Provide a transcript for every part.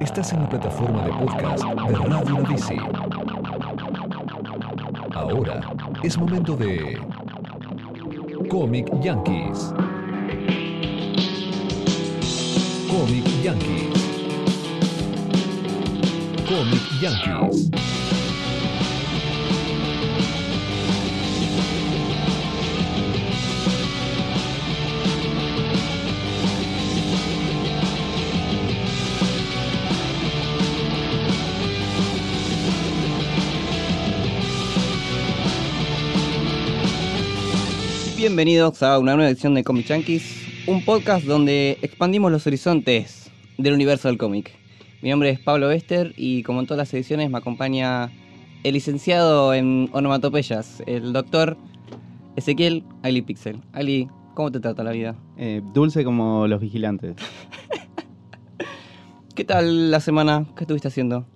Estás en la plataforma de podcast de Radio Bici. Ahora es momento de Comic Yankees. Comic Yankees. Comic Yankees. Bienvenidos a una nueva edición de Comic Junkies, un podcast donde expandimos los horizontes del universo del cómic. Mi nombre es Pablo Bester y como en todas las ediciones me acompaña el licenciado en onomatopeyas, el doctor Ezequiel Ali Pixel. Ali, ¿cómo te trata la vida? Eh, dulce como los vigilantes. ¿Qué tal la semana? ¿Qué estuviste haciendo?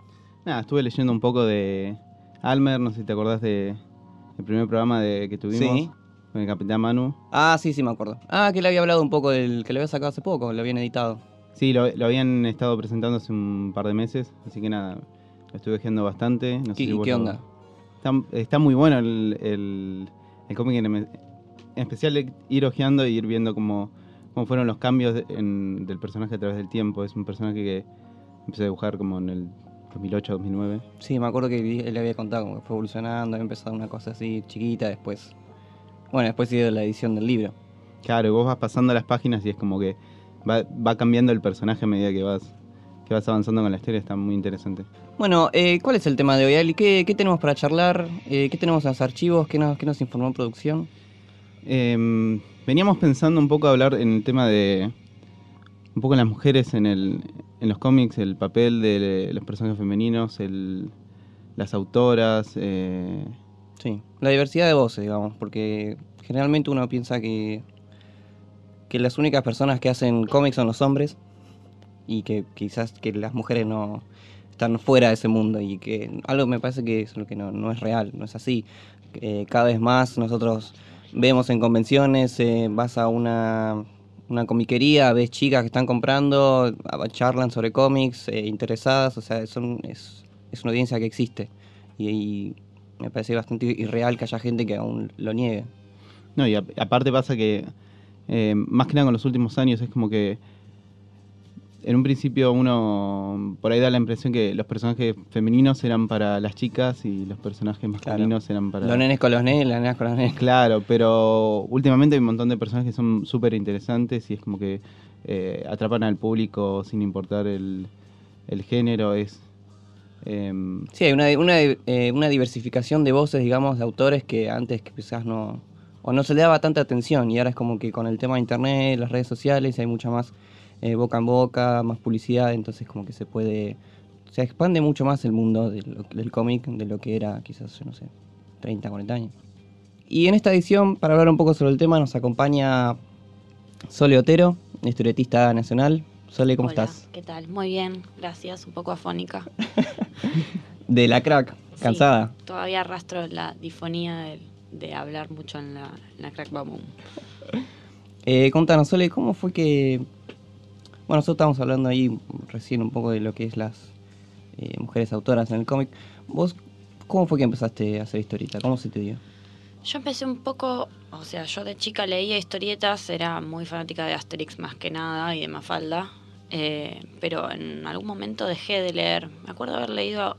Nada, estuve leyendo un poco de Almer, no sé si te acordás de el primer programa de, que tuvimos Sí. Con el Capitán Manu. Ah, sí, sí, me acuerdo. Ah, que le había hablado un poco del que le había sacado hace poco, lo habían editado. Sí, lo, lo habían estado presentando hace un par de meses, así que nada, lo estuve viendo bastante. No sé ¿Y- si y vos qué lo- onda? Está, está muy bueno el, el, el cómic, en, en especial ir ojeando y ir viendo cómo, cómo fueron los cambios de- en- del personaje a través del tiempo. Es un personaje que empecé a dibujar como en el 2008-2009. Sí, me acuerdo que él le había contado como que fue evolucionando, había empezado una cosa así chiquita, después. Bueno, después de la edición del libro. Claro, vos vas pasando las páginas y es como que va, va cambiando el personaje a medida que vas, que vas avanzando con la historia, está muy interesante. Bueno, eh, ¿cuál es el tema de hoy, Ali? ¿Qué, qué tenemos para charlar? Eh, ¿Qué tenemos en los archivos? ¿Qué nos, qué nos informó en producción? Eh, veníamos pensando un poco a hablar en el tema de un poco las mujeres en, el, en los cómics, el papel de los personajes femeninos, el, las autoras. eh, Sí, la diversidad de voces, digamos, porque generalmente uno piensa que, que las únicas personas que hacen cómics son los hombres y que quizás que las mujeres no están fuera de ese mundo y que algo me parece que es lo que no, no es real, no es así. Eh, cada vez más nosotros vemos en convenciones, eh, vas a una, una comiquería, ves chicas que están comprando, charlan sobre cómics, eh, interesadas, o sea, son, es, es una audiencia que existe. Y, y me parece bastante irreal que haya gente que aún lo niegue. no, y a- aparte pasa que, eh, más que nada con los últimos años, es como que en un principio uno por ahí da la impresión que los personajes femeninos eran para las chicas y los personajes masculinos eran para... Los nenes con los nenes, las nenas con los nenes. Claro, pero últimamente hay un montón de personajes que son súper interesantes y es como que eh, atrapan al público sin importar el, el género. Es, em, Sí, hay una, eh, una diversificación de voces, digamos, de autores que antes quizás no... O no se le daba tanta atención y ahora es como que con el tema de internet, las redes sociales, hay mucha más eh, boca en boca, más publicidad, entonces como que se puede... Se expande mucho más el mundo del, del cómic de lo que era quizás, yo no sé, 30, 40 años. Y en esta edición, para hablar un poco sobre el tema, nos acompaña Sole Otero, historietista nacional. Sole, ¿cómo Hola, estás? ¿Qué tal? Muy bien, gracias. Un poco afónica. De la crack, Sí, cansada. todavía arrastro la difonía de, de hablar mucho en la, en la crack baboom. Eh, contanos, Sole, ¿cómo fue que... Bueno, nosotros estábamos hablando ahí recién un poco de lo que es las eh, mujeres autoras en el cómic. ¿Vos cómo fue que empezaste a hacer historieta? ¿Cómo se te dio? Yo empecé un poco, o sea, yo de chica leía historietas, era muy fanática de Asterix más que nada y de Mafalda, eh, pero en algún momento dejé de leer. Me acuerdo haber leído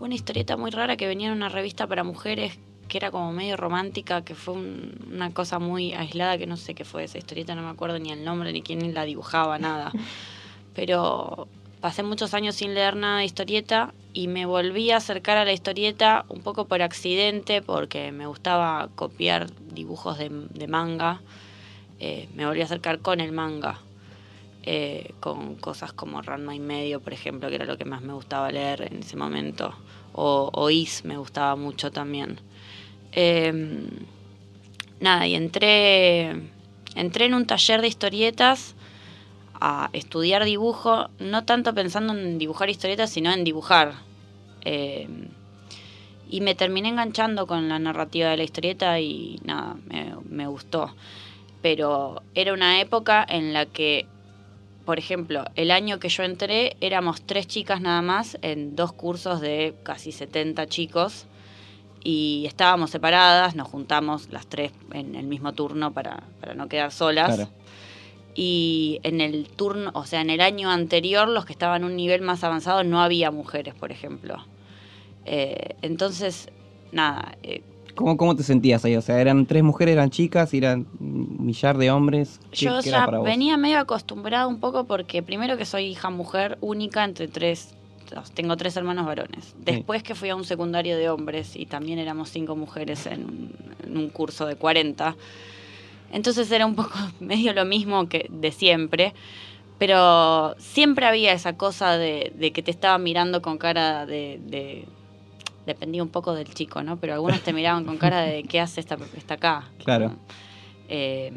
una historieta muy rara que venía en una revista para mujeres que era como medio romántica, que fue un- una cosa muy aislada, que no sé qué fue esa historieta, no me acuerdo ni el nombre, ni quién la dibujaba, nada. Pero pasé muchos años sin leer nada de historieta y me volví a acercar a la historieta un poco por accidente, porque me gustaba copiar dibujos de, de manga. Eh, me volví a acercar con el manga, eh, con cosas como Ranma y medio, por ejemplo, que era lo que más me gustaba leer en ese momento. O, o Is me gustaba mucho también. Eh, nada, y entré, entré en un taller de historietas a estudiar dibujo, no tanto pensando en dibujar historietas, sino en dibujar. Eh, y me terminé enganchando con la narrativa de la historieta y nada, me, me gustó. Pero era una época en la que por ejemplo, el año que yo entré éramos tres chicas nada más en dos cursos de casi 70 chicos y estábamos separadas, nos juntamos las tres en el mismo turno para, para no quedar solas. Claro. Y en el turno, o sea, en el año anterior, los que estaban un nivel más avanzado, no había mujeres, por ejemplo. Eh, entonces, nada, eh, ¿Cómo, ¿Cómo te sentías ahí? O sea, eran tres mujeres, eran chicas, eran un millar de hombres. ¿Qué- yo qué ya venía medio acostumbrada un poco porque primero que soy hija mujer única entre tres, tengo tres hermanos varones. Después que fui a un secundario de hombres y también éramos cinco mujeres en un, en un curso de 40. Entonces era un poco medio lo mismo que de siempre. Pero siempre había esa cosa de, de que te estaban mirando con cara de, de- Dependía un poco del chico, ¿no? Pero algunos te miraban con cara de ¿qué hace esta, esta acá? Claro. Eh,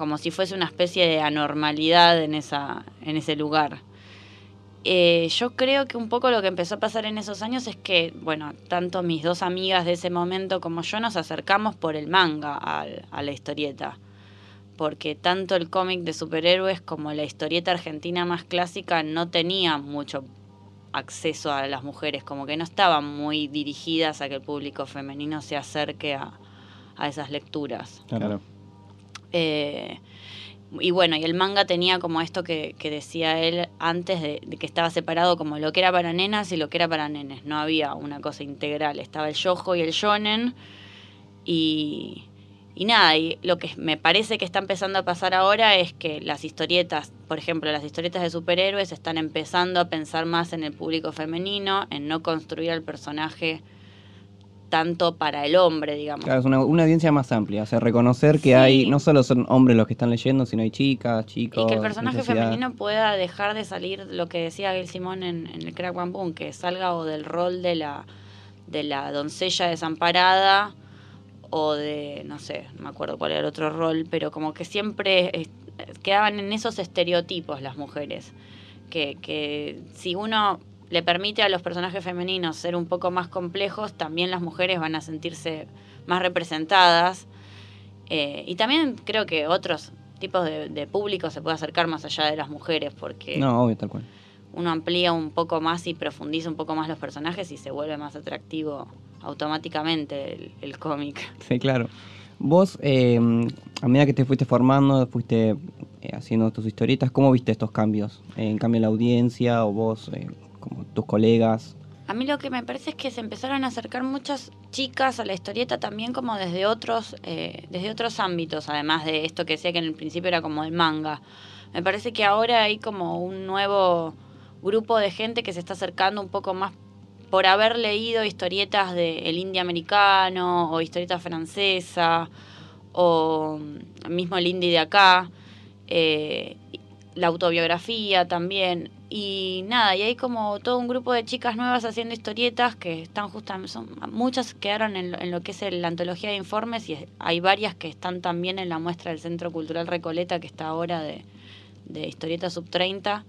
como si fuese una especie de anormalidad en, esa, en ese lugar. Eh, yo creo que un poco lo que empezó a pasar en esos años es que, bueno, tanto mis dos amigas de ese momento como yo nos acercamos por el manga a la historieta. Porque tanto el cómic de superhéroes como la historieta argentina más clásica no tenían mucho acceso a las mujeres, como que no estaban muy dirigidas a que el público femenino se acerque a, a esas lecturas. Claro. Eh, y bueno, y el manga tenía como esto que, que decía él antes de, de que estaba separado como lo que era para nenas y lo que era para nenes. No había una cosa integral. Estaba el yojo y el shonen. Y, y nada, y lo que me parece que está empezando a pasar ahora es que las historietas, por ejemplo, las historietas de superhéroes están empezando a pensar más en el público femenino, en no construir al personaje tanto para el hombre, digamos. Claro, es una, una audiencia más amplia. O sea, reconocer que Sí. hay, no solo son hombres los que están leyendo, sino hay chicas, chicos. Y que el personaje necesidad. femenino pueda dejar de salir lo que decía Gail Simón en, en el Crack One Boom, que salga o del rol de la, de la doncella desamparada o de, no sé, no me acuerdo cuál era el otro rol, pero como que siempre quedaban en esos estereotipos las mujeres. Que, que si uno le permite a los personajes femeninos ser un poco más complejos, también las mujeres van a sentirse más representadas. Eh, y también creo que otros tipos de, de público se puede acercar más allá de las mujeres, porque No, obvio, tal cual. uno amplía un poco más y profundiza un poco más los personajes y se vuelve más atractivo automáticamente el, el cómic. Sí, claro. Vos, eh, a medida que te fuiste formando, fuiste eh, haciendo tus historietas, ¿cómo viste estos cambios? ¿En cambio la audiencia o vos, eh, como tus colegas? A mí lo que me parece es que se empezaron a acercar muchas chicas a la historieta también como desde otros, eh, desde otros ámbitos, además de esto que decía que en el principio era como el manga. Me parece que ahora hay como un nuevo grupo de gente que se está acercando un poco más por haber leído historietas del indie americano o historieta francesa o mm, mismo el indie de acá, eh, la autobiografía también. Y nada, y hay como todo un grupo de chicas nuevas haciendo historietas que están justamente, son, muchas quedaron en, lo- en lo que es el- la antología de informes y hay varias que están también en la muestra del Centro Cultural Recoleta que está ahora de, de historieta sub 30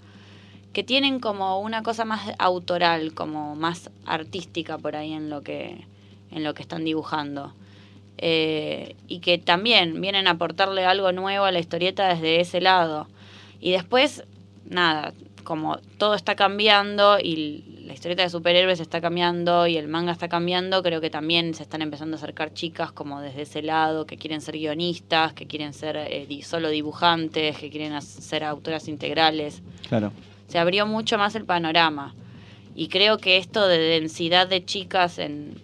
que tienen como una cosa más autoral, como más artística por ahí en lo que, en lo que están dibujando. Eh, y que también vienen a aportarle algo nuevo a la historieta desde ese lado. Y después, nada, como todo está cambiando y la historieta de superhéroes está cambiando y el manga está cambiando, creo que también se están empezando a acercar chicas como desde ese lado, que quieren ser guionistas, que quieren ser eh, solo dibujantes, que quieren ser autoras integrales Claro. Se abrió mucho más el panorama. Y creo que esto de densidad de chicas en,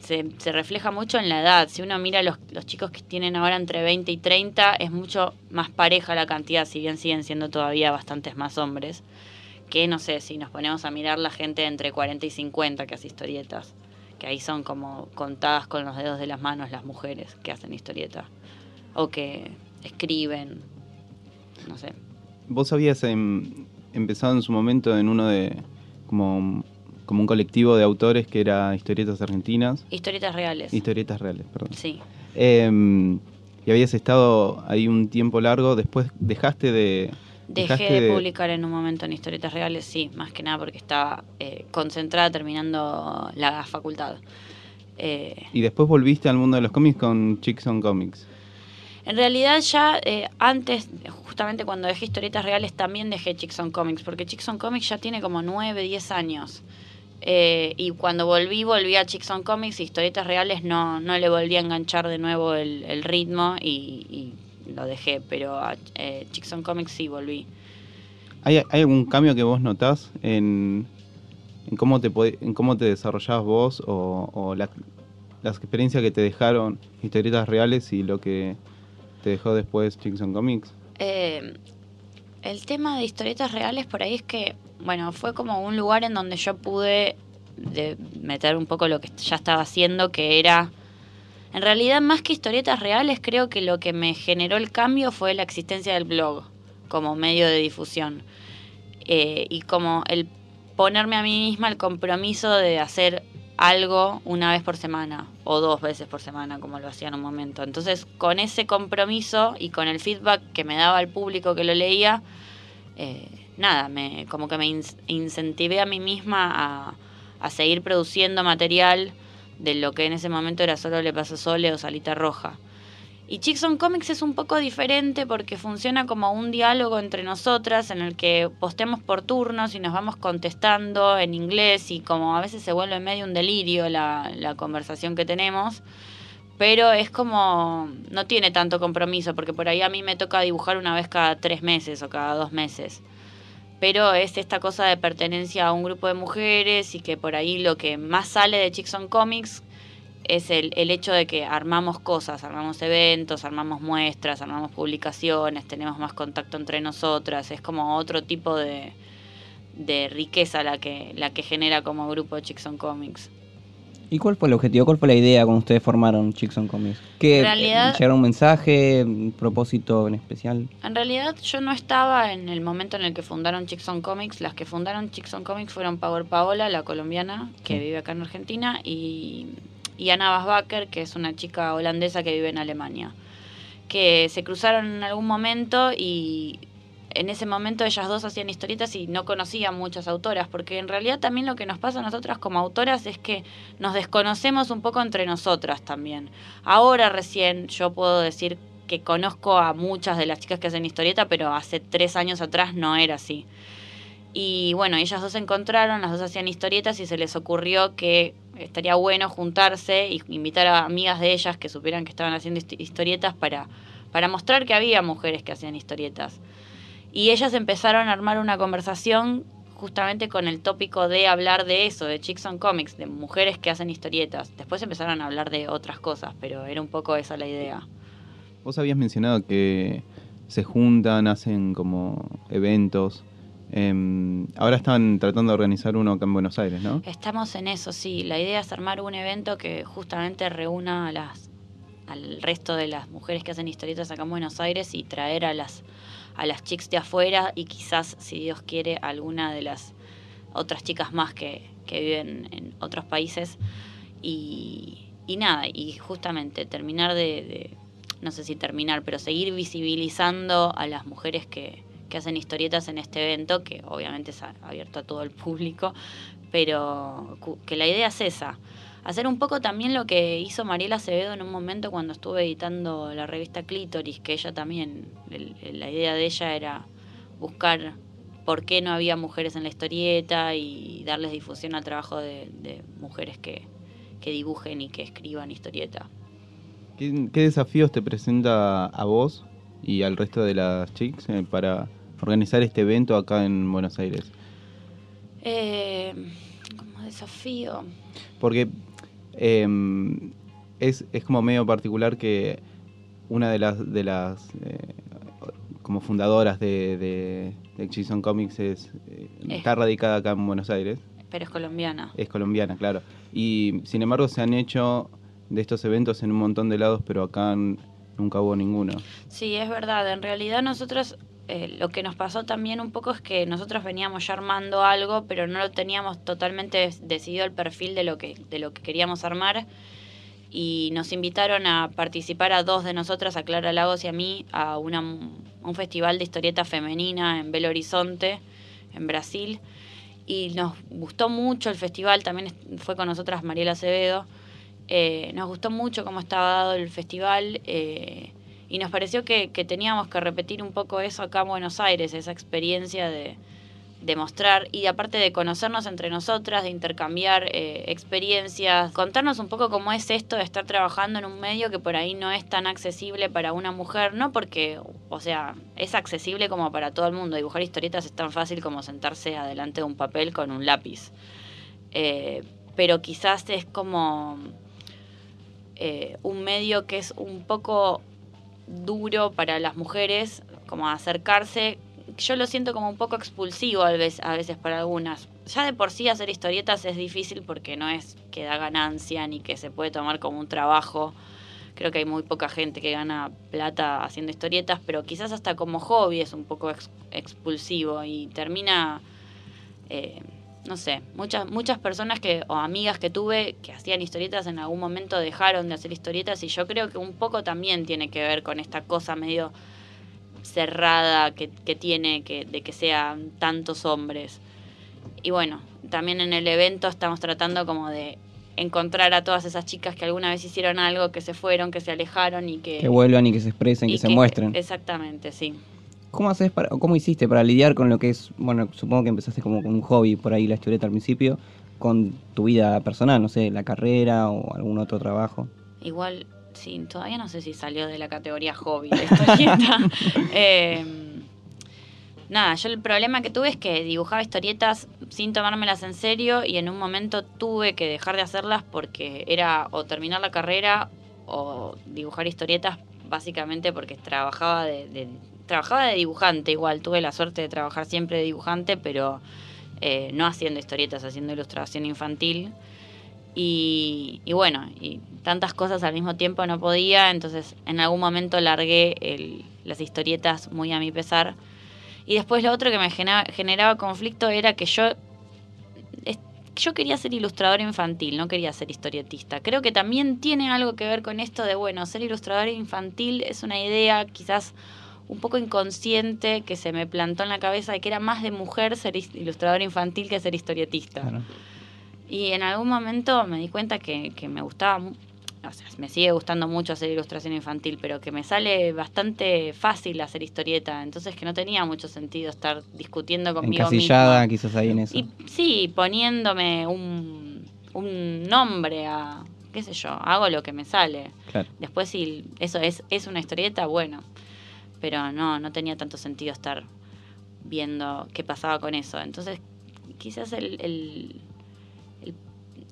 se, refleja mucho en la edad. Si uno mira los, los chicos que tienen ahora entre 20 y 30, es mucho más pareja la cantidad, si bien siguen siendo todavía bastantes más hombres. Que no sé, si nos ponemos a mirar la gente entre 40 y 50 que hace historietas. Que ahí son como contadas con los dedos de las manos las mujeres que hacen historieta. O que escriben. No sé. Vos habías em, empezado en su momento en uno de. como, como un colectivo de autores que era Historietas Argentinas. Historietas reales. Historietas reales, perdón. Sí. Em, y habías estado ahí un tiempo largo, después dejaste de... Dejé de, publicar en un momento en historietas reales, sí, más que nada porque estaba eh, concentrada terminando la facultad. Eh, Y después volviste al mundo de los cómics con Chicks on Comics. En realidad ya eh, antes, justamente cuando dejé historietas reales también dejé Chicks on Comics, porque Chicks on Comics ya tiene como 9, 10 años. Eh, y cuando volví, volví a Chicks on Comics y historietas reales no, no le volví a enganchar de nuevo el, ritmo y, lo dejé, pero a eh, Chicks on Comics sí volví. ¿Hay, algún cambio que vos notás en, cómo te en cómo te desarrollabas vos o, o la- las experiencias que te dejaron historietas reales y lo que te dejó después Chicks on Comics? Eh, el tema de historietas reales por ahí es que, bueno, fue como un lugar en donde yo pude de- meter un poco lo que ya estaba haciendo, que era, en realidad más que historietas reales, creo que lo que me generó el cambio fue la existencia del blog como medio de difusión. Eh, y como el ponerme a mí misma el compromiso de hacer algo una vez por semana o dos veces por semana, como lo hacía en un momento. Entonces, con ese compromiso y con el feedback que me daba el público que lo leía, eh, nada, me, como que me incentivé a mí misma a, a seguir produciendo material de lo que en ese momento era solo Le Paso Sole o Salita Roja. Y Chicks on Comics es un poco diferente porque funciona como un diálogo entre nosotras en el que posteamos por turnos y nos vamos contestando en inglés y como a veces se vuelve medio un delirio la, conversación que tenemos. Pero es como, no tiene tanto compromiso porque por ahí a mí me toca dibujar una vez cada tres meses o cada dos meses. Pero es esta cosa de pertenencia a un grupo de mujeres y que por ahí lo que más sale de Chicks on Comics es el, el hecho de que armamos cosas, armamos eventos, armamos muestras, armamos publicaciones, tenemos más contacto entre nosotras, es como otro tipo de, de riqueza la que, la que genera como grupo Chicks on Comics. ¿Y cuál fue el objetivo? ¿Cuál fue la idea cuando ustedes formaron Chicks on Comics? ¿Qué, En realidad- ¿Llegar un mensaje, un propósito en especial? En realidad yo no estaba en el momento en el que fundaron Chicks on Comics. Las que fundaron Chicks on Comics fueron Power Paola, la colombiana, que Sí. vive acá en Argentina, y, y Anna Basbacher, que es una chica holandesa que vive en Alemania. Que se cruzaron en algún momento y en ese momento ellas dos hacían historietas y no conocían muchas autoras, porque en realidad también lo que nos pasa a nosotras como autoras es que nos desconocemos un poco entre nosotras también. Ahora recién yo puedo decir que conozco a muchas de las chicas que hacen historieta, pero hace tres años atrás no era así. Y bueno, ellas dos se encontraron, las dos hacían historietas y se les ocurrió que estaría bueno juntarse y invitar a amigas de ellas que supieran que estaban haciendo historietas para, para mostrar que había mujeres que hacían historietas. Y ellas empezaron a armar una conversación justamente con el tópico de hablar de eso, de Chicks on Comics, de mujeres que hacen historietas. Después empezaron a hablar de otras cosas, pero era un poco esa la idea. Vos habías mencionado que se juntan, hacen como eventos. Em, ahora están tratando de organizar uno acá en Buenos Aires, ¿no? Estamos en eso, sí. La idea es armar un evento que justamente reúna a las, al resto de las mujeres que hacen historietas acá en Buenos Aires y traer a las, a las chicas de afuera y quizás, si Dios quiere, alguna de las otras chicas más que, que viven en otros países. Y, nada, y justamente terminar de- no sé si terminar, pero seguir visibilizando a las mujeres que, que hacen historietas en este evento, que obviamente es abierto a todo el público, pero que la idea es esa. Hacer un poco también lo que hizo Mariela Acevedo en un momento cuando estuve editando la revista Clítoris, que ella también, la idea de ella era buscar por qué no había mujeres en la historieta y darles difusión al trabajo de, mujeres que, que dibujen y que escriban historieta. ¿Qué, qué desafíos te presenta a vos y al resto de las chicas eh, para organizar este evento acá en Buenos Aires? Eh, como desafío. Porque em, es, es como medio particular que una de las de las eh, como fundadoras de, de, de Comics es, eh, Es- está radicada acá en Buenos Aires, Pero es colombiana. es colombiana, claro. Y sin embargo se han hecho de estos eventos en un montón de lados, pero acá nunca hubo ninguno. Sí, es verdad. En realidad nosotros eh, lo que nos pasó también un poco es que nosotros veníamos ya armando algo, pero no lo teníamos totalmente decidido el perfil de lo que de lo que queríamos armar y nos invitaron a participar a dos de nosotras, a Clara Lagos y a mí, a, una, un festival de historieta femenina en Belo Horizonte, en Brasil. Y nos gustó mucho el festival, también fue con nosotras Mariela Acevedo. Eh, nos gustó mucho cómo estaba dado el festival eh, Y nos pareció que, que teníamos que repetir un poco eso acá en Buenos Aires, esa experiencia de, de mostrar y aparte de conocernos entre nosotras, de intercambiar eh, experiencias, contarnos un poco cómo es esto de estar trabajando en un medio que por ahí no es tan accesible para una mujer, no porque, o sea, es accesible como para todo el mundo. Dibujar historietas es tan fácil como sentarse adelante de un papel con un lápiz. Eh, pero quizás es como eh, un medio que es un poco duro para las mujeres, como acercarse yo lo siento como un poco expulsivo a veces, a veces para algunas. Ya de por sí hacer historietas es difícil porque no es que da ganancia ni que se puede tomar como un trabajo. Creo que hay muy poca gente que gana plata haciendo historietas, pero quizás hasta como hobby es un poco expulsivo y termina, eh, no sé, muchas, muchas personas que, o amigas que tuve que hacían historietas en algún momento dejaron de hacer historietas y yo creo que un poco también tiene que ver con esta cosa medio cerrada que, tiene que, de que sean tantos hombres. Y bueno, también en el evento estamos tratando como de encontrar a todas esas chicas que alguna vez hicieron algo, que se fueron, que se alejaron y que... Que vuelvan y que se expresen, que, se muestren. Exactamente, sí. ¿Cómo haces para, cómo hiciste para lidiar con lo que es, bueno, supongo que empezaste como con un hobby por ahí la historieta al principio, con tu vida personal, no sé, la carrera o algún otro trabajo? Igual sí, todavía no sé si salió de la categoría hobby de historieta. Em, nada, yo el problema que tuve es que dibujaba historietas sin tomármelas en serio y en un momento tuve que dejar de hacerlas porque era o terminar la carrera o dibujar historietas básicamente porque trabajaba de, trabajaba de dibujante igual, tuve la suerte de trabajar siempre de dibujante, pero eh, no haciendo historietas, haciendo ilustración infantil. Y, bueno, y tantas cosas al mismo tiempo no podía, entonces en algún momento largué las historietas muy a mi pesar. Y después lo otro que me generaba, conflicto era que yo, yo quería ser ilustrador infantil, no quería ser historietista. Creo que también tiene algo que ver con esto de, bueno, ser ilustrador infantil es una idea quizás un poco inconsciente que se me plantó en la cabeza de que era más de mujer ser ilustrador infantil que ser historietista. Y en algún momento me di cuenta que, me gustaba, o sea, me sigue gustando mucho hacer ilustración infantil, pero que me sale bastante fácil hacer historieta, entonces que no tenía mucho sentido estar discutiendo conmigo Encasillada quizás ahí en eso. Y sí, poniéndome un, un nombre a, qué sé yo, hago lo que me sale. Después si eso es, es una historieta, bueno, pero no, no tenía tanto sentido estar viendo qué pasaba con eso. Entonces quizás el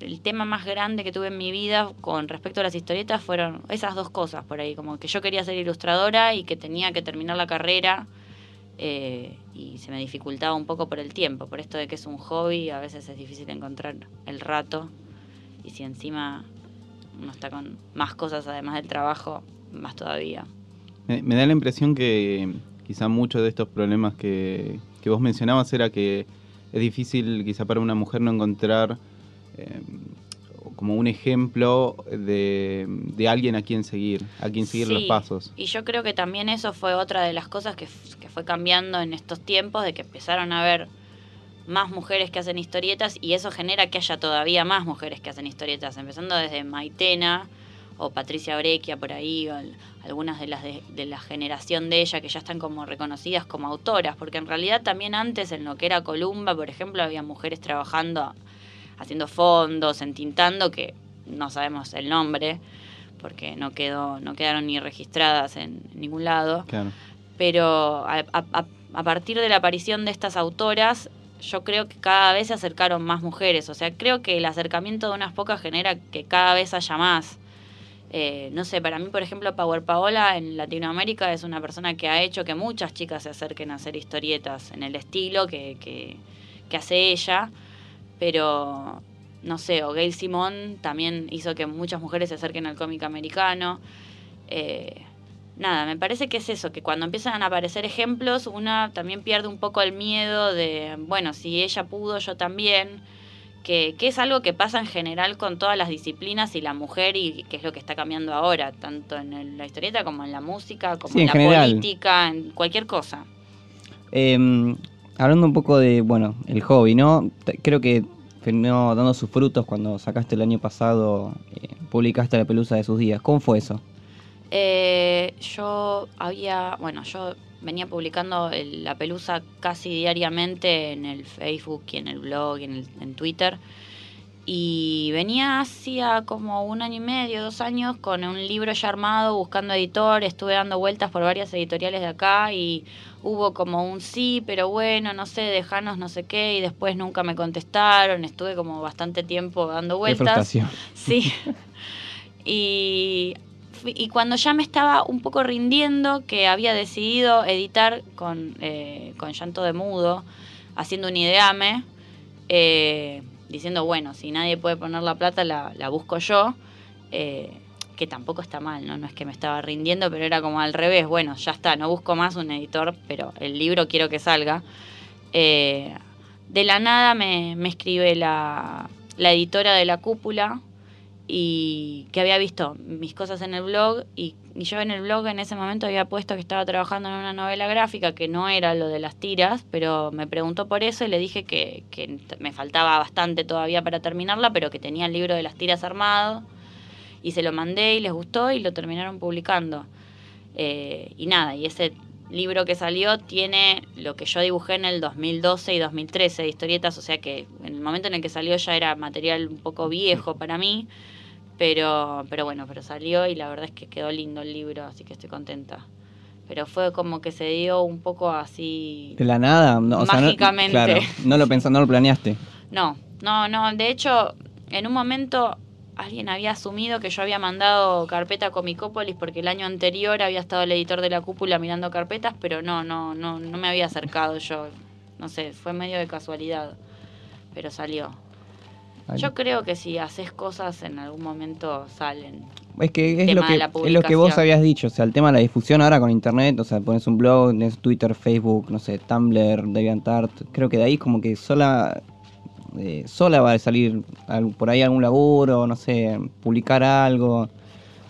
el tema más grande que tuve en mi vida con respecto a las historietas fueron esas dos cosas por ahí, como que yo quería ser ilustradora y que tenía que terminar la carrera eh, y se me dificultaba un poco por el tiempo, por esto de que es un hobby, a veces es difícil encontrar el rato y si encima uno está con más cosas además del trabajo, más todavía. Me, da la impresión que quizá muchos de estos problemas que, que vos mencionabas era que es difícil quizá para una mujer no encontrar eh, como un ejemplo de, alguien a quien seguir, a quien seguir los pasos. Y yo creo que también eso fue otra de las cosas que, fue cambiando en estos tiempos, de que empezaron a haber más mujeres que hacen historietas y eso genera que haya todavía más mujeres que hacen historietas, empezando desde Maitena o Patricia Orequia por ahí, o algunas de las de, de, la generación de ella que ya están como reconocidas como autoras, porque en realidad también antes en lo que era Columba, por ejemplo, había mujeres trabajando haciendo fondos, entintando, que no sabemos el nombre, porque no quedó, no quedaron ni registradas en ningún lado. Pero a, partir de la aparición de estas autoras, yo creo que cada vez se acercaron más mujeres. O sea, creo que el acercamiento de unas pocas genera que cada vez haya más. Eh, no sé, para mí, por ejemplo, Power Paola en Latinoamérica es una persona que ha hecho que muchas chicas se acerquen a hacer historietas en el estilo que, que, que hace ella pero no sé, o Gail Simón también hizo que muchas mujeres se acerquen al cómic americano. Eh, nada, me parece que es eso, que cuando empiezan a aparecer ejemplos, una también pierde un poco el miedo de, bueno, si ella pudo, yo también, que, que es algo que pasa en general con todas las disciplinas y la mujer y que es lo que está cambiando ahora, tanto en la historieta como en la música, como en, la política, en cualquier cosa. Eh, hablando un poco de, bueno, el hobby, ¿no? Creo que terminó dando sus frutos cuando sacaste el año pasado, eh, publicaste la pelusa de sus días. ¿Cómo fue eso? Eh, yo había, bueno, yo venía publicando el- la pelusa casi diariamente en el Facebook y en el blog y en, el- en Twitter. Y venía hacía como un año y medio, dos años, con un libro ya armado, buscando editor. Estuve dando vueltas por varias editoriales de acá y hubo como un sí, pero bueno, no sé, dejanos no sé qué. Y después nunca me contestaron. Estuve como bastante tiempo dando Qué vueltas. frustración. Sí. y, y cuando ya me estaba un poco rindiendo, que había decidido editar con, eh, con llanto de mudo, haciendo un ideame, eh, diciendo, bueno, si nadie puede poner la plata, la, la busco yo. eh, que tampoco está mal, ¿no? No es que me estaba rindiendo, pero era como al revés. Bueno, ya está, no busco más un editor, pero el libro quiero que salga. De la nada me, me escribe la, la editora de la cúpula y que había visto mis cosas en el blog y, y yo en el blog en ese momento había puesto que estaba trabajando en una novela gráfica que no era lo de las tiras, pero me preguntó por eso y le dije que, que me faltaba bastante todavía para terminarla, pero que tenía el libro de las tiras armado y se lo mandé y les gustó y lo terminaron publicando. Eh, y nada, y ese libro que salió tiene lo que yo dibujé en el 2012 y 2013 de historietas, o sea que en el momento en el que salió ya era material un poco viejo para mí, pero, pero bueno, pero salió y la verdad es que quedó lindo el libro, así que estoy contenta. Pero fue como que se dio un poco así... De la nada, no, o sea, no- Mágicamente. claro, no lo pensaste, no lo planeaste. No, no, no. De hecho, en un momento alguien había asumido que yo había mandado carpeta a Comicópolis porque el año anterior había estado el editor de la cúpula mirando carpetas, pero no, no, no, no me había acercado yo. No sé, fue medio de casualidad, pero salió. Vale. Yo creo que si haces cosas en algún momento salen. Es que es lo que, es lo que vos habías dicho, o sea, el tema de la difusión ahora con internet, o sea, pones un blog, tenés Twitter, Facebook, no sé, Tumblr, DeviantArt, creo que de ahí como que sola eh, sola va a salir al- por ahí algún laburo, no sé, publicar algo.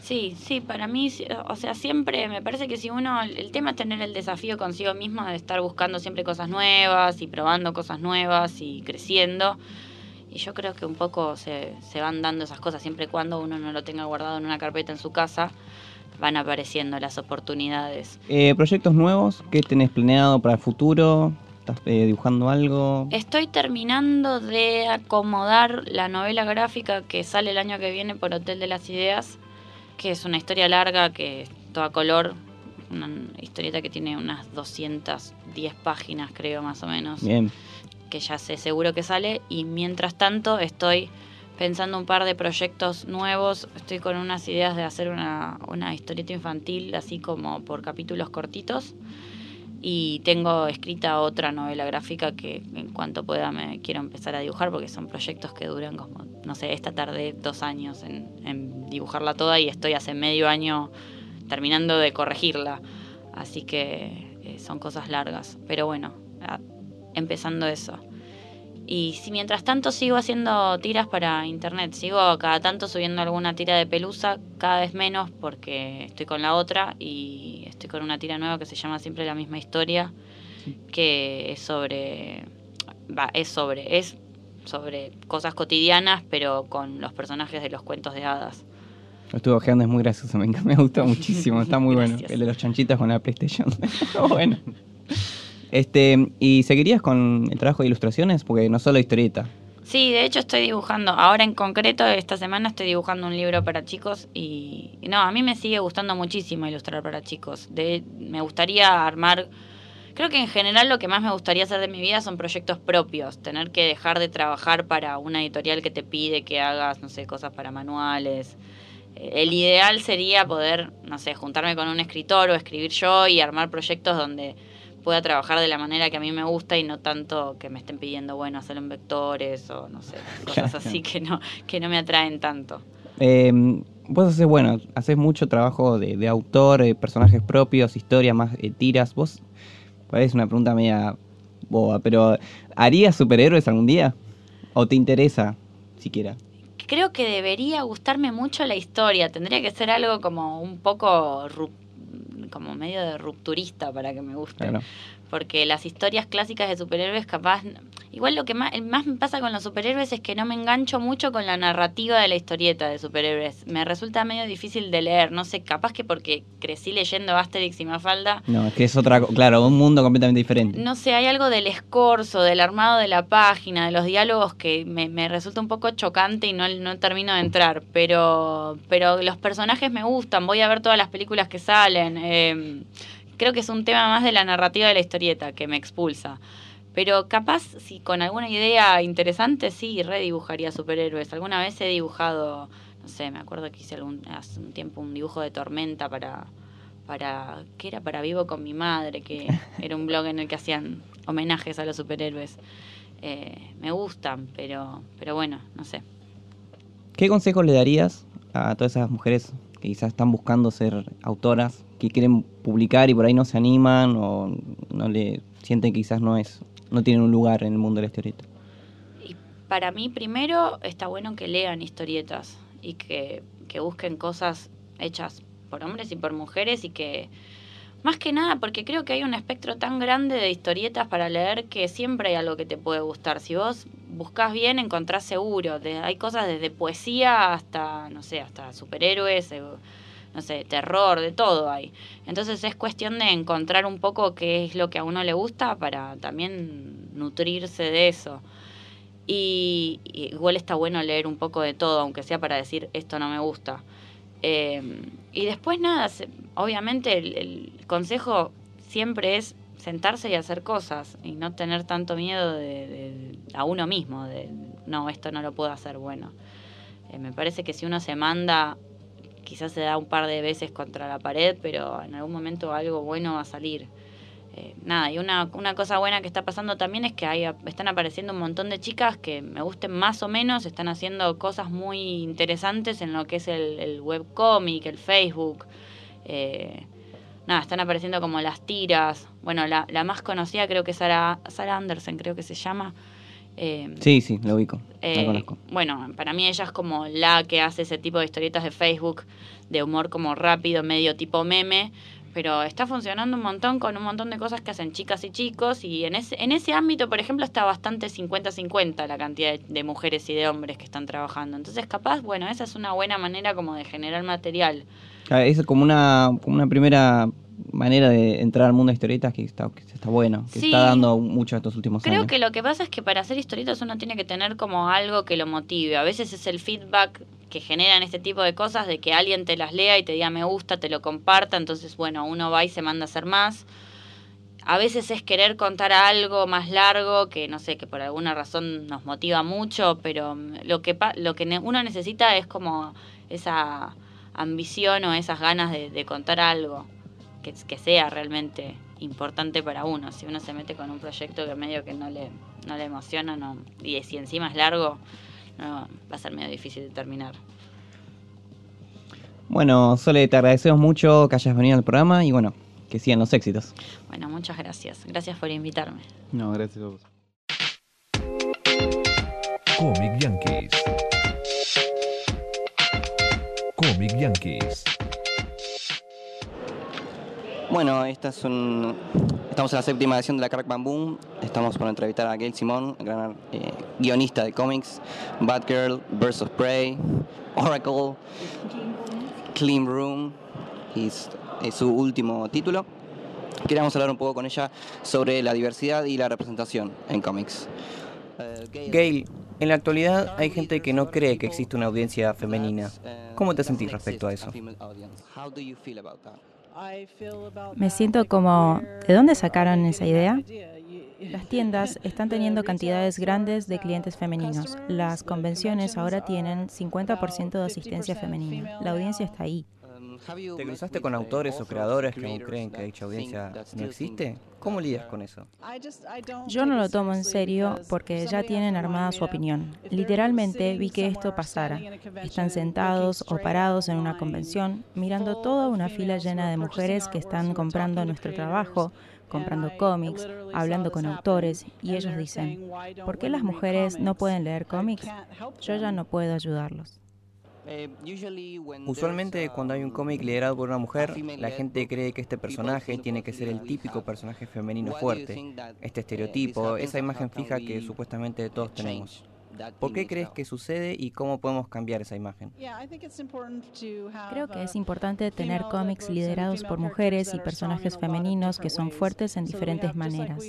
Sí, sí, para mí, o sea, siempre me parece que si uno, el tema es tener el desafío consigo mismo de estar buscando siempre cosas nuevas y probando cosas nuevas y creciendo. Y yo creo que un poco se, se van dando esas cosas, siempre y cuando uno no lo tenga guardado en una carpeta en su casa, van apareciendo las oportunidades. Eh, ¿Proyectos nuevos? ¿Qué tenés planeado para el futuro? ¿Estás eh, dibujando algo? Estoy terminando de acomodar la novela gráfica que sale el año que viene por Hotel de las Ideas, que es una historia larga que es toda color, una historieta que tiene unas 210 páginas creo más o menos, Bien. Que ya sé seguro que sale y mientras tanto estoy pensando un par de proyectos nuevos, estoy con unas ideas de hacer una, una historieta infantil así como por capítulos cortitos y tengo escrita otra novela gráfica que en cuanto pueda me quiero empezar a dibujar porque son proyectos que duran como, no sé, esta tarde dos años en, dibujarla toda y estoy hace medio año terminando de corregirla. Así que eh, son cosas largas. Pero bueno, empezando eso. Y si mientras tanto sigo haciendo tiras para internet, sigo cada tanto subiendo alguna tira de pelusa, cada vez menos porque estoy con la otra y estoy con una tira nueva que se llama Siempre la misma historia, que es sobre, va, es sobre, es sobre cosas cotidianas, pero con los personajes de los cuentos de hadas. Lo estuve ojeando, es muy gracioso, me, me gusta muchísimo, está muy bueno. El de los chanchitos con la PlayStation. bueno. Este, ¿y seguirías con el trabajo de ilustraciones? Porque no solo historieta. Sí, de hecho estoy dibujando, ahora en concreto esta semana estoy dibujando un libro para chicos y no, a mí me sigue gustando muchísimo ilustrar para chicos. De, me gustaría armar, creo que en general lo que más me gustaría hacer de mi vida son proyectos propios, tener que dejar de trabajar para una editorial que te pide que hagas, no sé, cosas para manuales. Eh, El ideal sería poder, no sé, juntarme con un escritor o escribir yo y armar proyectos donde pueda trabajar de la manera que a mí me gusta y no tanto que me estén pidiendo, bueno, hacerlo en vectores o no sé, cosas Claro. así que no, que no me atraen tanto. Eh, vos haces, bueno, haces mucho trabajo de, de autor, eh, personajes propios, historias, más eh, tiras. Vos, parece una pregunta media boba, pero ¿harías superhéroes algún día? ¿O te interesa siquiera? Creo que debería gustarme mucho la historia, tendría que ser algo como un poco ru- como medio de rupturista para que me guste. Porque las historias clásicas de superhéroes capaz... Igual lo que más, más me pasa con los superhéroes es que no me engancho mucho con la narrativa de la historieta de superhéroes. Me resulta medio difícil de leer, no sé, capaz que porque crecí leyendo Asterix y Mafalda. No, es que es otra, claro, un mundo completamente diferente. No sé, hay algo del escorzo, del armado de la página, de los diálogos que me, me resulta un poco chocante y no, no termino de entrar, pero, pero los personajes me gustan, voy a ver todas las películas que salen. Eh, creo que es un tema más de la narrativa de la historieta que me expulsa. Pero capaz, si con alguna idea interesante, sí, redibujaría superhéroes. Alguna vez he dibujado, no sé, me acuerdo que hice algún, hace un tiempo un dibujo de tormenta para, para, ¿qué era? Para Vivo con mi madre, que era un blog en el que hacían homenajes a los superhéroes. Eh, me gustan, pero, pero bueno, no sé. ¿Qué consejos le darías a todas esas mujeres que quizás están buscando ser autoras, que quieren publicar y por ahí no se animan o no le sienten que quizás no es no tienen un lugar en el mundo de la historieta? Y para mí primero está bueno que lean historietas y que, que busquen cosas hechas por hombres y por mujeres y que más que nada porque creo que hay un espectro tan grande de historietas para leer que siempre hay algo que te puede gustar. Si vos buscas bien, encontrás seguro. hay cosas desde poesía hasta, no sé, hasta superhéroes, eh, no sé, terror, de todo hay. Entonces es cuestión de encontrar un poco qué es lo que a uno le gusta para también nutrirse de eso. Y, igual está bueno leer un poco de todo, aunque sea para decir esto no me gusta. Eh, y después nada, obviamente el, consejo siempre es sentarse y hacer cosas y no tener tanto miedo de, a uno mismo, de no, esto no lo puedo hacer bueno. Eh, me parece que si uno se manda quizás se da un par de veces contra la pared, pero en algún momento algo bueno va a salir. Eh, nada, y una, una cosa buena que está pasando también es que hay, están apareciendo un montón de chicas que me gusten más o menos, están haciendo cosas muy interesantes en lo que es el, el webcomic, el Facebook. Eh, nada, están apareciendo como las tiras. Bueno, la, la más conocida creo que es Sara, Sara Anderson, creo que se llama. Eh, sí, sí, lo ubico. Eh, conozco. Bueno, para mí ella es como la que hace ese tipo de historietas de Facebook, de humor como rápido, medio tipo meme, pero está funcionando un montón con un montón de cosas que hacen chicas y chicos y en ese, en ese ámbito, por ejemplo, está bastante 50-50 la cantidad de, mujeres y de hombres que están trabajando. Entonces, capaz, bueno, esa es una buena manera como de generar material. Ah, es como una, como una primera manera de entrar al mundo de historietas que está, que está bueno, que está dando mucho estos últimos años. Creo que lo que pasa es que para hacer historietas uno tiene que tener como algo que lo motive. A veces es el feedback que generan este tipo de cosas, de que alguien te las lea y te diga me gusta, te lo comparta, entonces bueno, uno va y se manda a hacer más. A veces es querer contar algo más largo que no sé, que por alguna razón nos motiva mucho, pero lo que lo que uno necesita es como esa ambición o esas ganas de contar algo que, sea realmente importante para uno. Si uno se mete con un proyecto que medio que no le, no le emociona, no, y si encima es largo, va a ser medio difícil de terminar. Bueno, Sole, te agradecemos mucho que hayas venido al programa y bueno, que sigan los éxitos. Bueno, muchas gracias. Gracias por invitarme. No, gracias a vos. Comic Yankees. Comic Yankees. Bueno, esta es un, estamos en la séptima edición de la Crack Bamboo. Estamos por entrevistar a Gail Simón, gran eh, guionista de cómics, Batgirl, Birds of Prey, Oracle, Clean Room, y es, su último título. Queríamos hablar un poco con ella sobre la diversidad y la representación en cómics. Uh, Gail, en la actualidad hay gente que no cree que existe una audiencia femenina. ¿Cómo te sentís respecto a eso? Me siento como, ¿de dónde sacaron esa idea? Las tiendas están teniendo cantidades grandes de clientes femeninos. Las convenciones ahora tienen 50% de asistencia femenina. La audiencia está ahí. ¿Te cruzaste con autores o creadores que aún creen que dicha audiencia no existe? ¿Cómo lidias con eso? Yo no lo tomo en serio porque ya tienen armada su opinión. Literalmente vi que esto pasara. Están sentados o parados en una convención, mirando toda una fila llena de mujeres que están comprando nuestro trabajo, comprando cómics, hablando con autores, y ellos dicen, ¿por qué las mujeres no pueden leer cómics? Yo ya no puedo ayudarlos. Usualmente cuando hay un cómic liderado por una mujer, la gente cree que este personaje tiene que ser el típico personaje femenino fuerte, este estereotipo, esa imagen fija que supuestamente todos tenemos. ¿Por qué crees que sucede y cómo podemos cambiar esa imagen? Creo que es importante tener cómics liderados por mujeres y personajes femeninos que son fuertes en diferentes maneras.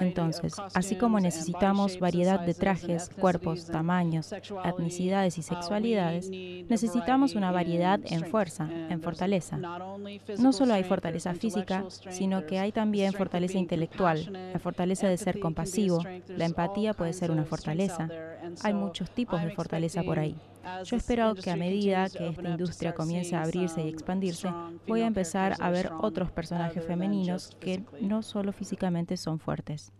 Entonces, así como necesitamos variedad de trajes, cuerpos, tamaños, etnicidades y sexualidades, necesitamos una variedad en fuerza, en fortaleza. No solo hay fortaleza física, sino que hay también fortaleza intelectual, la fortaleza de ser compasivo, la empatía puede ser una fortaleza, hay muchos tipos de fortaleza por ahí. Yo espero que a medida que esta industria comience a abrirse y expandirse, voy a empezar a ver otros personajes femeninos que no solo físicamente son fuertes.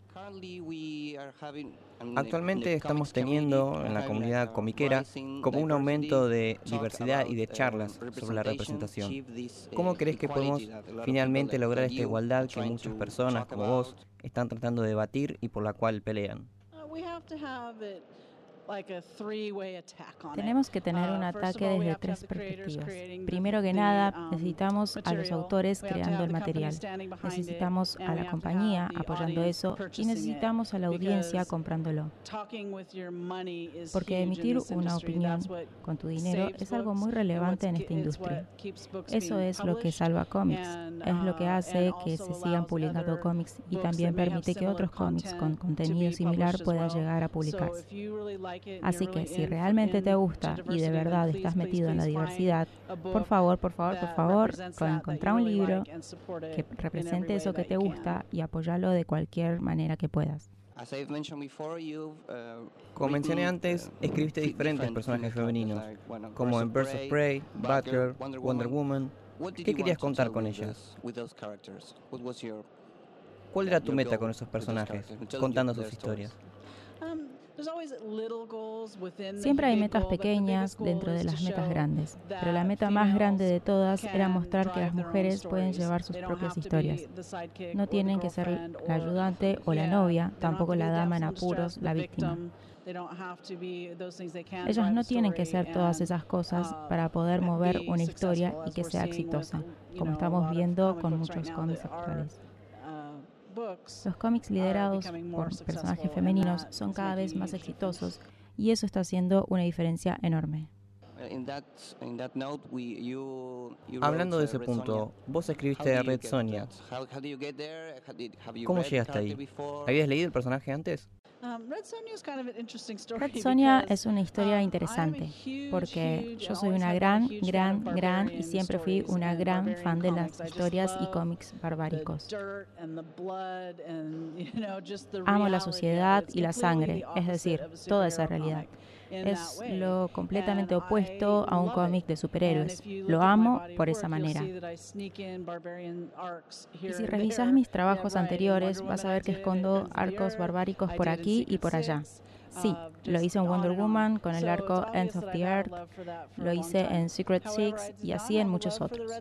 Actualmente estamos teniendo en la comunidad comiquera como un aumento de diversidad y de charlas sobre la representación. ¿Cómo crees que podemos finalmente lograr esta igualdad que muchas personas como vos están tratando de debatir y por la cual pelean? Tenemos que tener un uh, ataque desde tres perspectivas. Primero que nada, um, necesitamos a los autores creando el material. Necesitamos a la compañía apoyando eso y necesitamos a la audiencia comprándolo. Porque emitir una opinión con tu dinero es algo muy relevante en esta industria. Eso es lo que salva cómics. Es lo que uh, hace que se sigan publicando cómics y también permite que otros cómics con contenido similar puedan llegar a publicarse. Así que si realmente te gusta y de verdad estás metido en la diversidad, por favor, por favor, por favor, encontrar un libro que represente eso que te gusta y apoyarlo de cualquier manera que puedas. Como mencioné antes, escribiste diferentes personajes femeninos, como en Birds of Prey, Batgirl, Wonder Woman. ¿Qué querías contar con ellas? ¿Cuál era tu meta con esos personajes, contando sus historias? Siempre hay metas pequeñas dentro de las metas grandes, pero la meta más grande de todas era mostrar que las mujeres pueden llevar sus propias historias. No tienen que ser la ayudante o la novia, tampoco la dama en apuros, la víctima. Ellas no tienen que ser todas esas cosas uh, para poder mover una historia y que sea exitosa, como estamos viendo con muchos cómics actuales. Los cómics liderados por personajes femeninos son cada vez más exitosos y eso está haciendo una diferencia enorme. Hablando de ese punto, vos escribiste Red Sonia. ¿Cómo llegaste ahí? ¿Habías leído el personaje antes? Um, Red Sonia es una historia uh, interesante porque yo soy una gran, gran, gran y siempre fui una gran fan de las historias y cómics barbáricos. Amo la sociedad y la sangre, es decir, toda esa realidad. Es lo completamente opuesto a un cómic de superhéroes. Lo amo por esa manera. Y si revisas mis trabajos anteriores, vas a ver que escondo arcos barbáricos por aquí y por allá. Sí, lo hice en Wonder Woman con el arco Ends of the Earth, lo hice en Secret Six y así en muchos otros.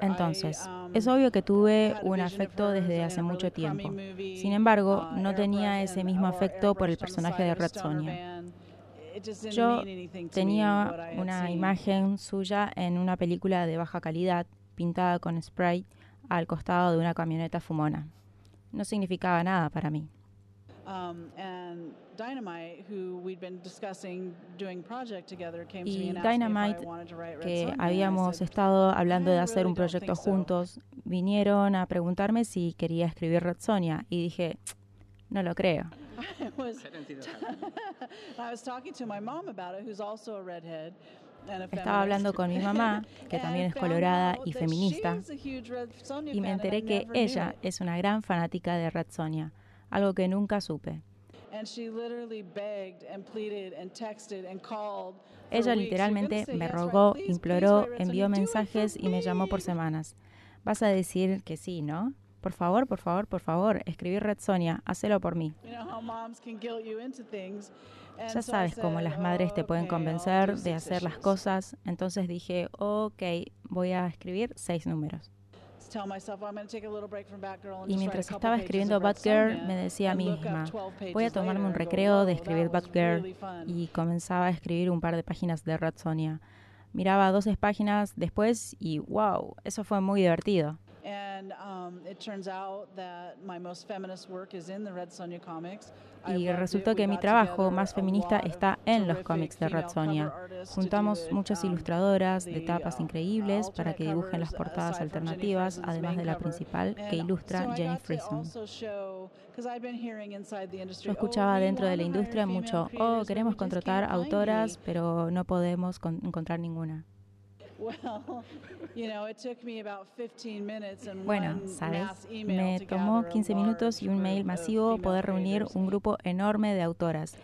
Entonces, es obvio que tuve un afecto desde hace mucho tiempo. Sin embargo, no tenía ese mismo afecto por el personaje de Red Sonja. Yo tenía una imagen suya en una película de baja calidad, pintada con spray, al costado de una camioneta fumona. No significaba nada para mí. Y Dynamite, que habíamos estado hablando de hacer un proyecto juntos, vinieron a preguntarme si quería escribir Red Sonia y dije, no lo creo. Estaba hablando con mi mamá, que también es colorada y feminista, y me enteré que ella es una gran fanática de Red Sonia, algo que nunca supe. Ella literalmente me rogó, imploró, envió mensajes y me llamó por semanas. Vas a decir que sí, ¿no? Por favor, por favor, por favor, escribir Red Sonia, hacelo por mí. Ya sabes cómo las madres te pueden convencer de hacer las cosas, entonces dije, ok, voy a escribir seis números. Y mientras estaba escribiendo Batgirl, me decía a mí misma, voy a tomarme un recreo de escribir Batgirl y comenzaba a escribir un par de páginas de Red Sonia. Miraba 12 páginas después y wow, eso fue muy divertido. Y resultó que mi trabajo más feminista está en los cómics de Red Sonia. Juntamos muchas um, ilustradoras de tapas increíbles para que dibujen las portadas alternativas, además de la principal que ilustra Jenny Frison. Yo escuchaba dentro de la industria mucho, oh, queremos contratar autoras, pero no podemos encontrar ninguna. Bueno, sabes, me tomó 15 minutos y un mail masivo poder reunir un grupo enorme de autoras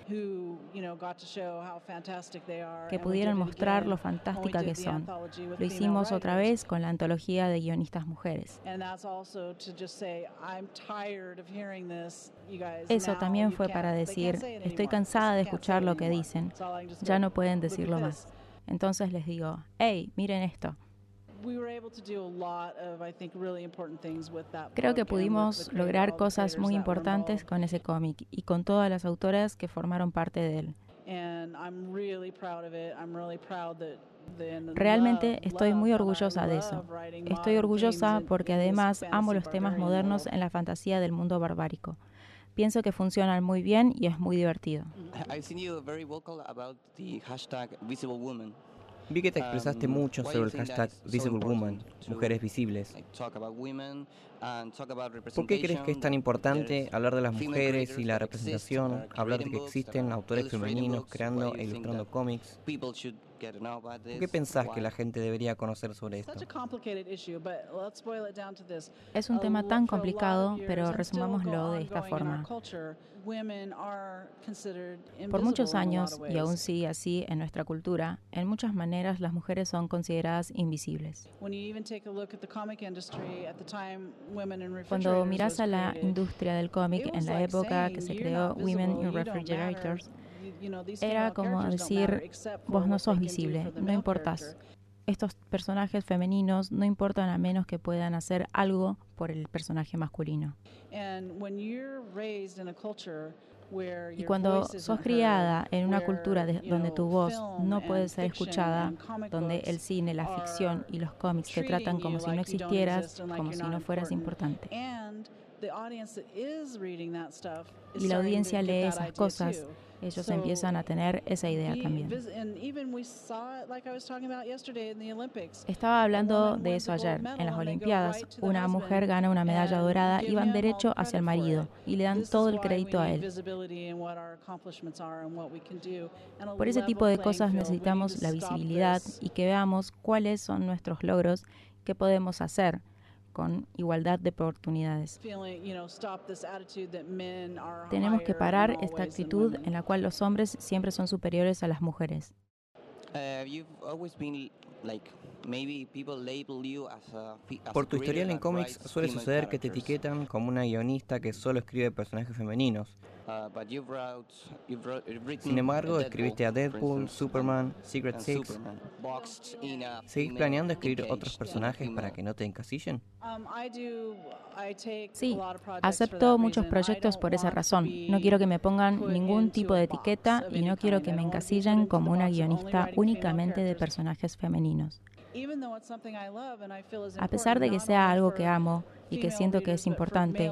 que pudieron mostrar lo fantástica que son. Lo hicimos otra vez con la antología de guionistas mujeres. Eso también fue para decir, estoy cansada de escuchar lo que dicen, ya no pueden decirlo más. Entonces les digo, hey, miren esto. Creo que pudimos lograr cosas muy importantes con ese cómic y con todas las autoras que formaron parte de él. Realmente estoy muy orgullosa de eso. Estoy orgullosa porque además amo los temas modernos en la fantasía del mundo barbárico. Pienso que funcionan muy bien y es muy divertido. Vi que te expresaste Um, mucho sobre el hashtag Visible Woman, mujeres visibles. ¿Por qué crees que es tan importante hablar de las mujeres y la representación, hablar de que existen autores femeninos creando e ilustrando cómics? ¿Por qué pensás que la gente debería conocer sobre esto? Es un tema tan complicado, pero resumámoslo de esta forma. Por muchos años, y aún sigue así en nuestra cultura, en muchas maneras las mujeres son consideradas invisibles. Cuando miras a la industria del cómic en la época que se creó Women in Refrigerators, era como decir, vos no sos visible, no importás. Estos personajes femeninos no importan a menos que puedan hacer algo por el personaje masculino. Y cuando sos criada en una cultura de- donde tu voz no puede ser escuchada, donde el cine, la ficción y los cómics te tratan como si no existieras, como si no fueras importante. Y la audiencia lee esas cosas, ellos empiezan a tener esa idea también. Estaba hablando de eso ayer. En las Olimpiadas, una mujer gana una medalla dorada y van derecho hacia el marido y le dan todo el crédito a él. Por ese tipo de cosas necesitamos la visibilidad y que veamos cuáles son nuestros logros, qué podemos hacer con igualdad de oportunidades. Tenemos que parar esta actitud en la cual los hombres siempre son superiores a las mujeres. Por tu historial en cómics suele suceder que te etiquetan como una guionista que solo escribe personajes femeninos. Sin embargo, escribiste a Deadpool, Superman, Secret Six. ¿Seguís planeando escribir otros personajes para que no te encasillen? Sí, acepto muchos proyectos por esa razón. No quiero que me pongan ningún tipo de etiqueta y no quiero que me encasillen como una guionista únicamente de personajes femeninos. A pesar de que sea algo que amo y que siento que es importante,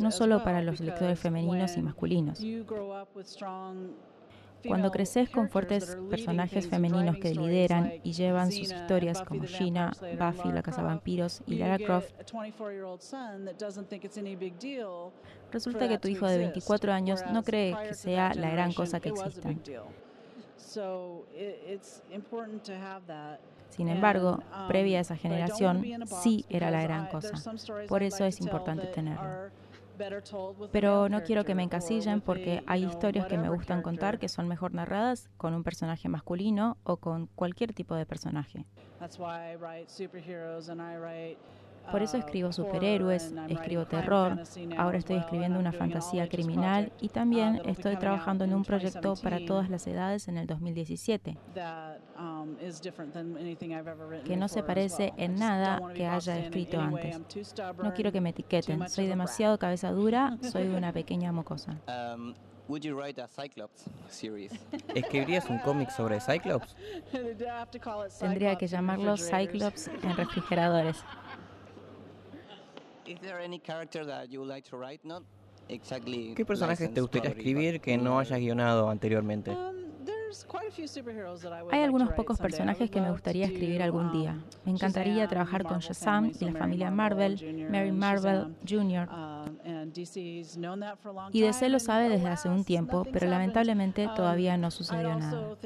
no solo para los lectores femeninos y masculinos. Cuando creces con fuertes personajes femeninos que lideran y llevan sus historias como Gina, Buffy la cazavampiros y Lara Croft, resulta que tu hijo de 24 años no cree que sea la gran cosa que existan. Sin embargo, previa a esa generación, sí era la gran cosa. Por eso es importante tenerlo. Pero no quiero que me encasillen porque hay historias que me gustan contar que son mejor narradas con un personaje masculino o con cualquier tipo de personaje. Por eso escribo superhéroes, escribo terror, ahora estoy escribiendo una fantasía criminal y también estoy trabajando en un proyecto para todas las edades en el 2017, que no se parece en nada que haya escrito antes. No quiero que me etiqueten, soy demasiado cabeza dura, soy una pequeña mocosa. Um, would you write a Cyclops series? ¿Escribirías un cómic sobre Cyclops? Tendría que llamarlo Cyclops en refrigeradores. Is there any character that you would like to write? Not exactly. ¿Qué personajes te gustaría escribir que no hayas guionado anteriormente? Hay algunos pocos personajes que me gustaría escribir algún día. Me encantaría trabajar con Shazam y la familia Marvel, Mary Marvel Jr. Y DC lo sabe desde hace un tiempo, pero lamentablemente todavía no sucedió nada.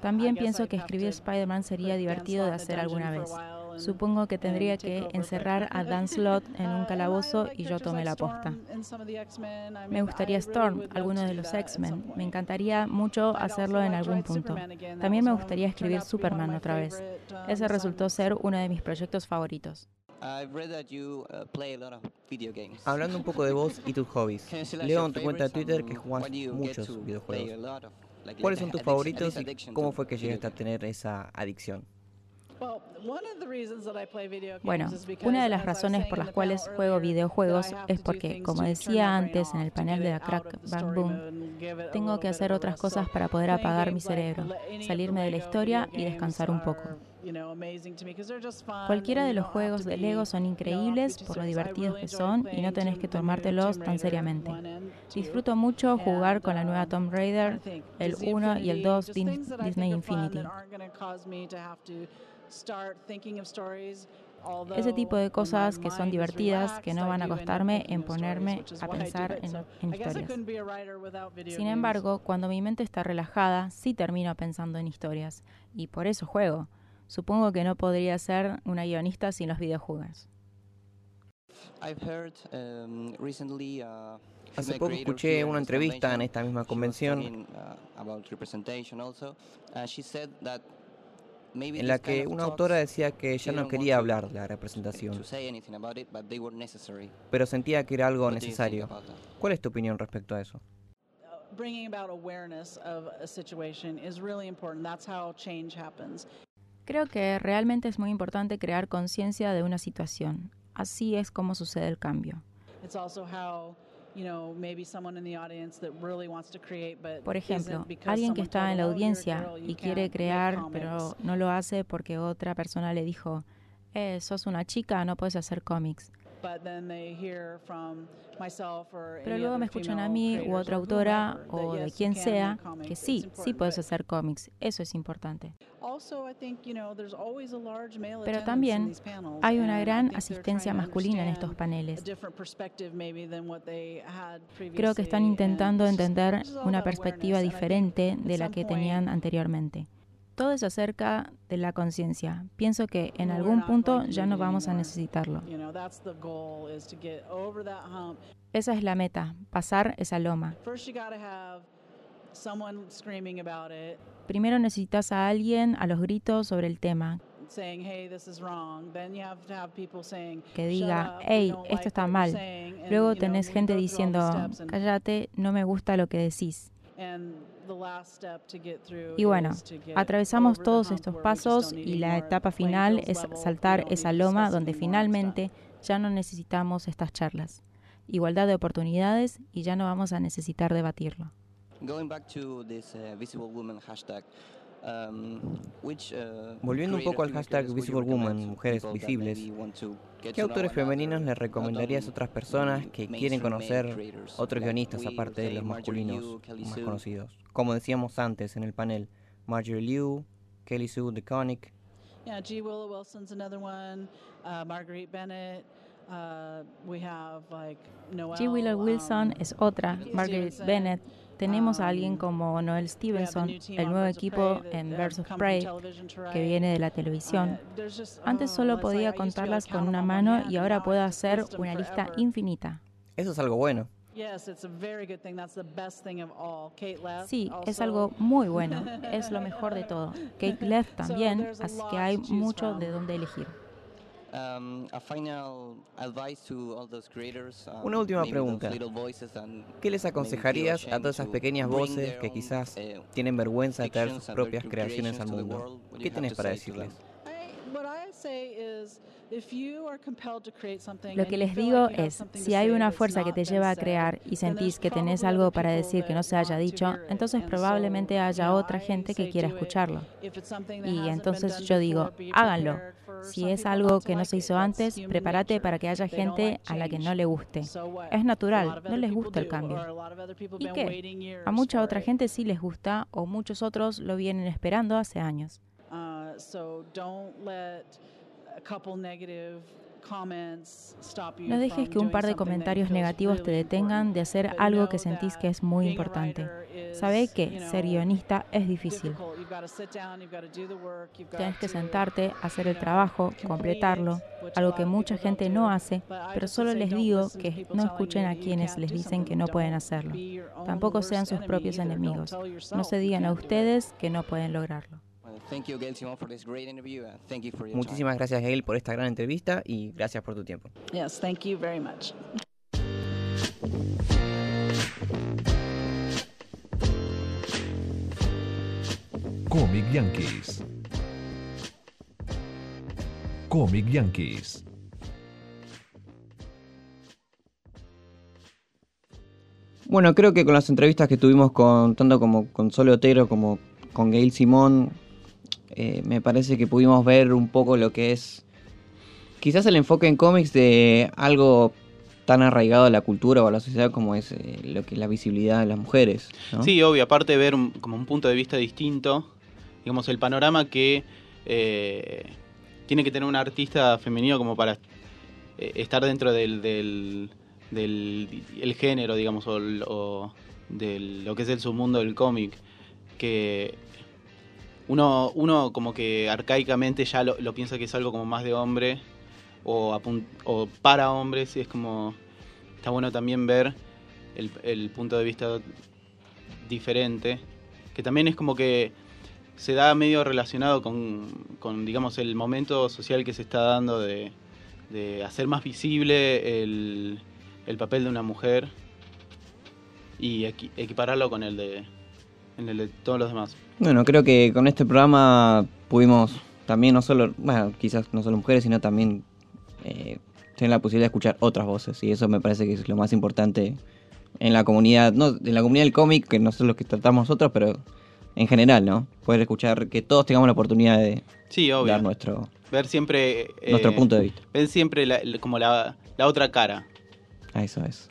También pienso que escribir Spider-Man sería divertido de hacer alguna vez. Supongo que tendría que encerrar a Dan Slott en un calabozo y yo tomé la posta. Me gustaría Storm, alguno de los X-Men. Me encantaría mucho hacerlo en algún punto. También me gustaría escribir Superman otra vez. Ese resultó ser uno de mis proyectos favoritos. I've read that you play a lot of video games. Hablando un poco de vos y tus hobbies. Leo en tu cuenta de Twitter que and jugás muchos videojuegos. ¿Cuáles son tus favoritos this y addiction cómo fue que llegaste a tener esa adicción? Bueno, una de las razones por las cuales juego videojuegos es porque, como decía antes en el panel de la Crack Bang Boom, tengo que hacer otras cosas para poder apagar mi cerebro, salirme de la historia y descansar un poco. Cualquiera de los juegos de Lego son increíbles por lo divertidos que son y no tenés que tomártelos tan seriamente. Disfruto mucho jugar con la nueva Tomb Raider, el 1 y el 2 Din- Disney Infinity. Ese tipo de cosas que son divertidas, que no van a costarme en ponerme a pensar en, en historias. Sin embargo, cuando mi mente está relajada, sí termino pensando en historias, y por eso juego. Supongo que no podría ser una guionista sin los videojuegos. I've heard, um, recently, uh, Hace poco escuché una entrevista en esta misma She was convención en la que una autora decía que ya no quería hablar de la representación, pero sentía que era algo necesario. ¿Cuál es tu opinión respecto a eso? bringing about awareness of a situation is really important. That's how change happens. Creo que realmente es muy importante crear conciencia de una situación. Así es como sucede el cambio. Por ejemplo, alguien que está en la them, "Oh, you're a audiencia y quiere crear, comics." pero no lo hace porque otra persona le dijo, eh, sos una chica, no puedes hacer cómics. Pero luego me escuchan a mí u otra or autora o de quien sea que sí, sí puedes hacer cómics. Eso es importante. Pero también hay una gran asistencia masculina en estos paneles. Creo que están intentando entender una perspectiva diferente de la que tenían anteriormente. Todo es acerca de la conciencia. Pienso que en algún punto ya no vamos a necesitarlo. Esa es la meta, pasar esa loma. Primero necesitas a alguien a los gritos sobre el tema, que "Shut diga, hey, esto está mal. saying," and, Luego tenés gente diciendo, cállate, no me gusta lo que decís. And the last step to get through Y bueno, is to get atravesamos todos estos pasos y la etapa final es saltar esa loma donde finalmente ya no necesitamos estas charlas. Igualdad de oportunidades y ya no vamos a necesitar debatirlo. Going back to this Visible Woman hashtag, which, uh, Volviendo un poco al hashtag creators would you Visible Woman, recommend to mujeres visibles, ¿Qué autores femeninos le recomendarías a only, otras personas que quieren conocer otros like guionistas we, aparte de los masculinos más conocidos? Como decíamos antes en el panel, Marjorie Liu, Kelly Sue DeConnick, Yeah, G. Willow Wilson's another one. Uh, Marguerite Bennett. Uh, we have like Noel. G. Willow Wilson um, es otra, Margaret Stevenson. Bennett. Tenemos a alguien Um, como Noel Stevenson, new team el nuevo equipo en Birds of Prey, que viene de la Uh, televisión. just- Antes oh, solo podía contarlas count con them una mano hand, y and ahora now I puedo hacer una lista infinita. eso es algo bueno. Yes, it's a very good thing. That's the best thing of all. Kate left. Sí, es also- algo muy bueno, es lo mejor de todo. Kate Left también, así que hay mucho de dónde elegir. Una última maybe those pregunta. ¿Qué les aconsejarías a todas esas to pequeñas voces que quizás eh, tienen vergüenza de traer sus propias creaciones al mundo? ¿Qué to para decirles? Lo and que you les feel digo like you have es, something to si hay say una fuerza que not te been lleva a said, crear y sentís que tenés probably algo para decir que no se haya dicho, entonces And probablemente haya otra I gente que say quiera escucharlo. Y entonces yo digo, háganlo. Si es algo que no se hizo antes, prepárate para que haya gente a la que no le guste. Es natural, no les gusta el cambio. ¿Y qué? A mucha otra gente sí les gusta o muchos otros lo vienen esperando hace años. No dejes que un par de comentarios negativos te detengan de hacer algo que sentís que es muy importante. is, que ser guionista es difícil. got que sentarte, hacer el trabajo, completarlo, algo que mucha gente no hace, pero solo les digo que no escuchen a quienes les dicen que no pueden hacerlo. Tampoco sean sus propios enemigos. No se digan a ustedes que no pueden lograrlo. Well, thank you, Gail Simon, for this great interview. and thank you for your time. Muchísimas gracias, Gail, por esta gran entrevista y gracias por tu tiempo. Yes, thank you very much. Comic Yankees. Comic Yankees. Bueno, creo que con las entrevistas que tuvimos con tanto como con Sole Otero como con Gail Simón, eh, me parece que pudimos ver un poco lo que es quizás el enfoque en cómics de algo tan arraigado a la cultura o a la sociedad como es eh, lo que es la visibilidad de las mujeres. Sí, obvio, aparte de ver un- como un punto de vista distinto, digamos, el panorama que eh, tiene que tener un artista femenino como para estar dentro del, del, del- el género, digamos, o de lo que es el submundo del cómic, que uno, uno como que arcaicamente ya lo, piensa que es algo como más de hombre o, para hombres y es como está bueno también ver el, punto de vista diferente que también es como que se da medio relacionado con, con, digamos el momento social que se está dando de, de hacer más visible el, el papel de una mujer y equi- equipararlo con el de en el de todos los demás Bueno, creo que con este programa pudimos también no solo, bueno, quizás no solo mujeres, sino también eh, tener la posibilidad de escuchar otras voces. Y eso me parece que es lo más importante en la comunidad, no en la comunidad del cómic, que no es lo que tratamos nosotros, pero en general, ¿no? Poder escuchar, que todos tengamos la oportunidad de sí obvio dar nuestro, ver siempre eh, nuestro punto de vista. ver siempre la- como la, la otra cara Eso es.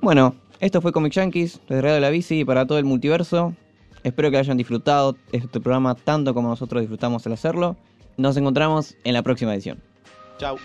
Bueno, esto fue Comic Yankees, desde Radio de la Bici para todo el multiverso. Espero que hayan disfrutado este programa tanto como nosotros disfrutamos al hacerlo. Nos encontramos en la próxima edición. chao